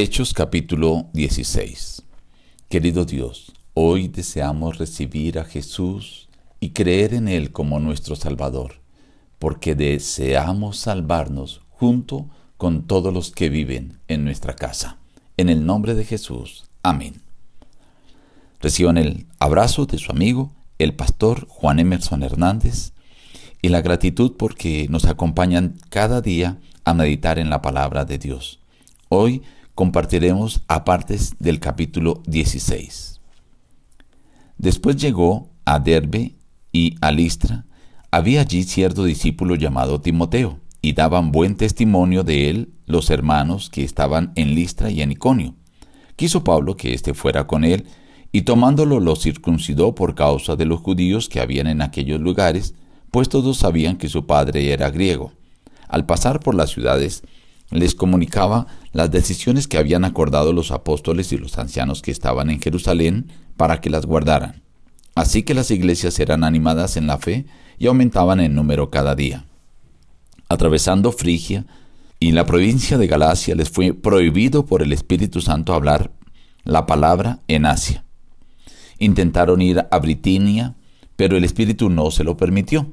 Hechos capítulo 16 Querido Dios, hoy deseamos recibir a Jesús y creer en Él como nuestro Salvador, porque deseamos salvarnos junto con todos los que viven en nuestra casa. En el nombre de Jesús. Amén. Reciban el abrazo de su amigo, el pastor Juan Emerson Hernández, y la gratitud porque nos acompañan cada día a meditar en la palabra de Dios. Hoy compartiremos a partes del capítulo 16. Después llegó a Derbe y a Listra. Había allí cierto discípulo llamado Timoteo, y daban buen testimonio de él los hermanos que estaban en Listra y en Iconio. Quiso Pablo que éste fuera con él, y tomándolo lo circuncidó por causa de los judíos que habían en aquellos lugares, pues todos sabían que su padre era griego. Al pasar por las ciudades, les comunicaba las decisiones que habían acordado los apóstoles y los ancianos que estaban en Jerusalén para que las guardaran. Así que las iglesias eran animadas en la fe y aumentaban en número cada día. Atravesando Frigia y la provincia de Galacia les fue prohibido por el Espíritu Santo hablar la palabra en Asia. Intentaron ir a Britinia, pero el Espíritu no se lo permitió.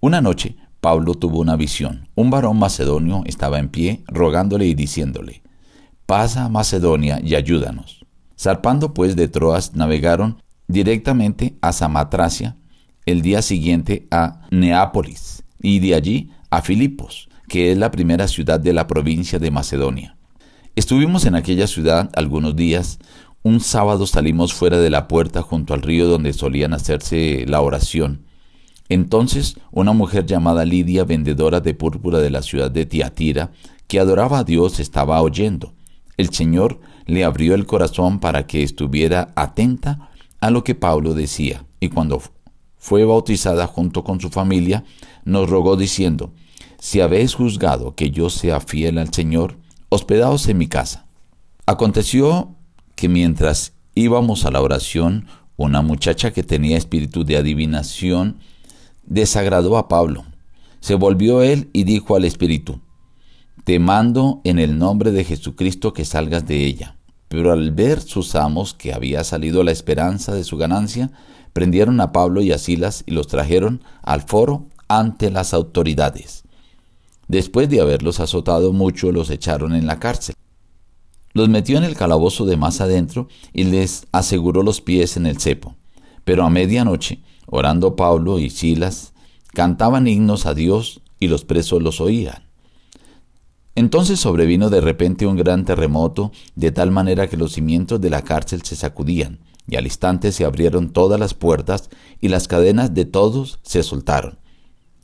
Una noche Pablo tuvo una visión. Un varón macedonio estaba en pie, rogándole y diciéndole, Pasa a Macedonia y ayúdanos. Zarpando pues de Troas, navegaron directamente a Samatracia, el día siguiente a Neápolis, y de allí a Filipos, que es la primera ciudad de la provincia de Macedonia. Estuvimos en aquella ciudad algunos días. Un sábado salimos fuera de la puerta junto al río donde solían hacerse la oración entonces una mujer llamada Lidia, vendedora de púrpura de la ciudad de Tiatira, que adoraba a Dios, estaba oyendo. El Señor le abrió el corazón para que estuviera atenta a lo que Pablo decía, y cuando fue bautizada junto con su familia, nos rogó diciendo, Si habéis juzgado que yo sea fiel al Señor, hospedaos en mi casa. Aconteció que mientras íbamos a la oración, una muchacha que tenía espíritu de adivinación desagradó a Pablo. Se volvió él y dijo al Espíritu, Te mando en el nombre de Jesucristo que salgas de ella. Pero al ver sus amos que había salido la esperanza de su ganancia, prendieron a Pablo y a Silas y los trajeron al foro ante las autoridades. Después de haberlos azotado mucho, los echaron en la cárcel. Los metió en el calabozo de más adentro y les aseguró los pies en el cepo. Pero a medianoche Orando Pablo y Silas, cantaban himnos a Dios y los presos los oían. Entonces sobrevino de repente un gran terremoto, de tal manera que los cimientos de la cárcel se sacudían, y al instante se abrieron todas las puertas y las cadenas de todos se soltaron.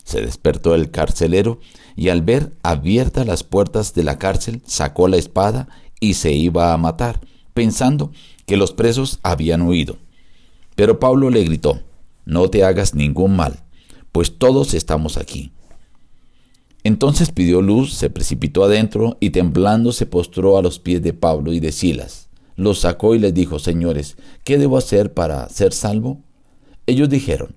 Se despertó el carcelero y al ver abiertas las puertas de la cárcel sacó la espada y se iba a matar, pensando que los presos habían huido. Pero Pablo le gritó, no te hagas ningún mal, pues todos estamos aquí. Entonces pidió luz, se precipitó adentro y temblando se postró a los pies de Pablo y de Silas. Los sacó y les dijo, Señores, ¿qué debo hacer para ser salvo? Ellos dijeron,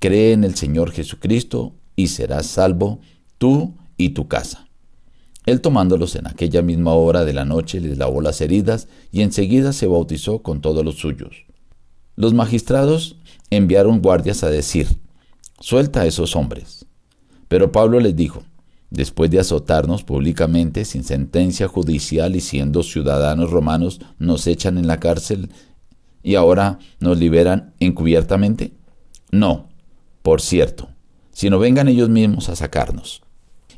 Cree en el Señor Jesucristo y serás salvo tú y tu casa. Él tomándolos en aquella misma hora de la noche les lavó las heridas y enseguida se bautizó con todos los suyos. Los magistrados enviaron guardias a decir, suelta a esos hombres. Pero Pablo les dijo, después de azotarnos públicamente sin sentencia judicial y siendo ciudadanos romanos, nos echan en la cárcel y ahora nos liberan encubiertamente? No, por cierto, sino vengan ellos mismos a sacarnos.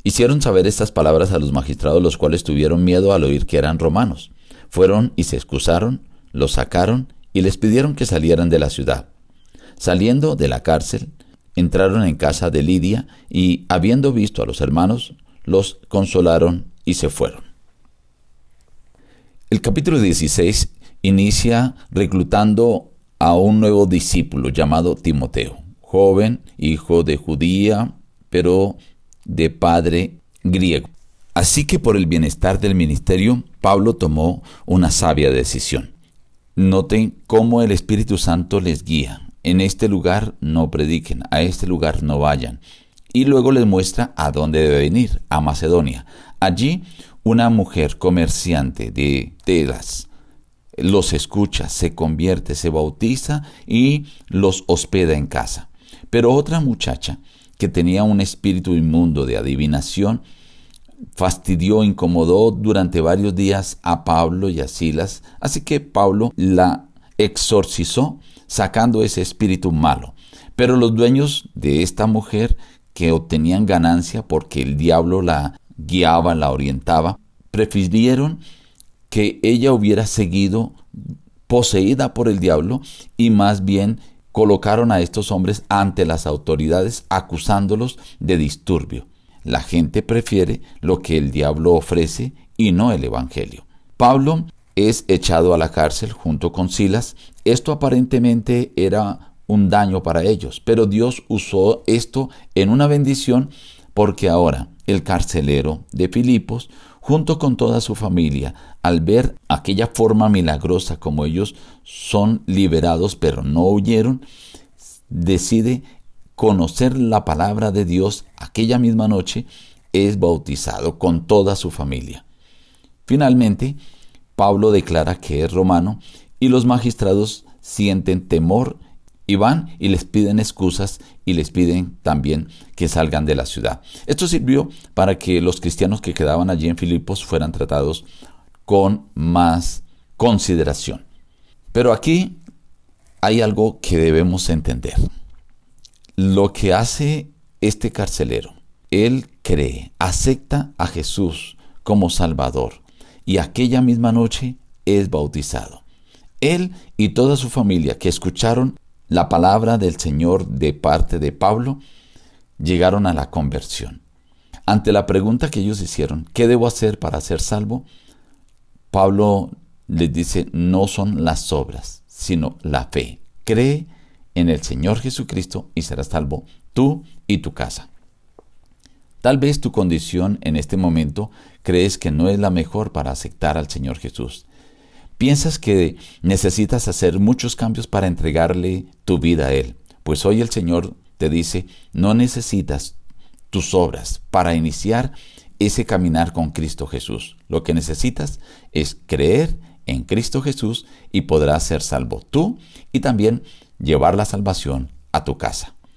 Hicieron saber estas palabras a los magistrados, los cuales tuvieron miedo al oír que eran romanos. Fueron y se excusaron, los sacaron y les pidieron que salieran de la ciudad. Saliendo de la cárcel, entraron en casa de Lidia y, habiendo visto a los hermanos, los consolaron y se fueron. El capítulo 16 inicia reclutando a un nuevo discípulo llamado Timoteo, joven, hijo de judía, pero de padre griego. Así que por el bienestar del ministerio, Pablo tomó una sabia decisión. Noten cómo el Espíritu Santo les guía. En este lugar no prediquen, a este lugar no vayan. Y luego les muestra a dónde debe venir, a Macedonia. Allí una mujer comerciante de telas los escucha, se convierte, se bautiza y los hospeda en casa. Pero otra muchacha que tenía un espíritu inmundo de adivinación, fastidió, incomodó durante varios días a Pablo y a Silas, así que Pablo la exorcizó sacando ese espíritu malo. Pero los dueños de esta mujer que obtenían ganancia porque el diablo la guiaba, la orientaba, prefirieron que ella hubiera seguido poseída por el diablo y más bien colocaron a estos hombres ante las autoridades acusándolos de disturbio. La gente prefiere lo que el diablo ofrece y no el Evangelio. Pablo es echado a la cárcel junto con Silas. Esto aparentemente era un daño para ellos, pero Dios usó esto en una bendición porque ahora el carcelero de Filipos, junto con toda su familia, al ver aquella forma milagrosa como ellos son liberados pero no huyeron, decide conocer la palabra de Dios aquella misma noche, es bautizado con toda su familia. Finalmente, Pablo declara que es romano y los magistrados sienten temor y van y les piden excusas y les piden también que salgan de la ciudad. Esto sirvió para que los cristianos que quedaban allí en Filipos fueran tratados con más consideración. Pero aquí hay algo que debemos entender. Lo que hace este carcelero, él cree, acepta a Jesús como Salvador y aquella misma noche es bautizado. Él y toda su familia que escucharon la palabra del Señor de parte de Pablo, llegaron a la conversión. Ante la pregunta que ellos hicieron, ¿qué debo hacer para ser salvo? Pablo les dice, no son las obras, sino la fe. Cree en el Señor Jesucristo y serás salvo tú y tu casa. Tal vez tu condición en este momento crees que no es la mejor para aceptar al Señor Jesús. Piensas que necesitas hacer muchos cambios para entregarle tu vida a Él. Pues hoy el Señor te dice, no necesitas tus obras para iniciar ese caminar con Cristo Jesús. Lo que necesitas es creer en Cristo Jesús y podrás ser salvo tú y también llevar la salvación a tu casa.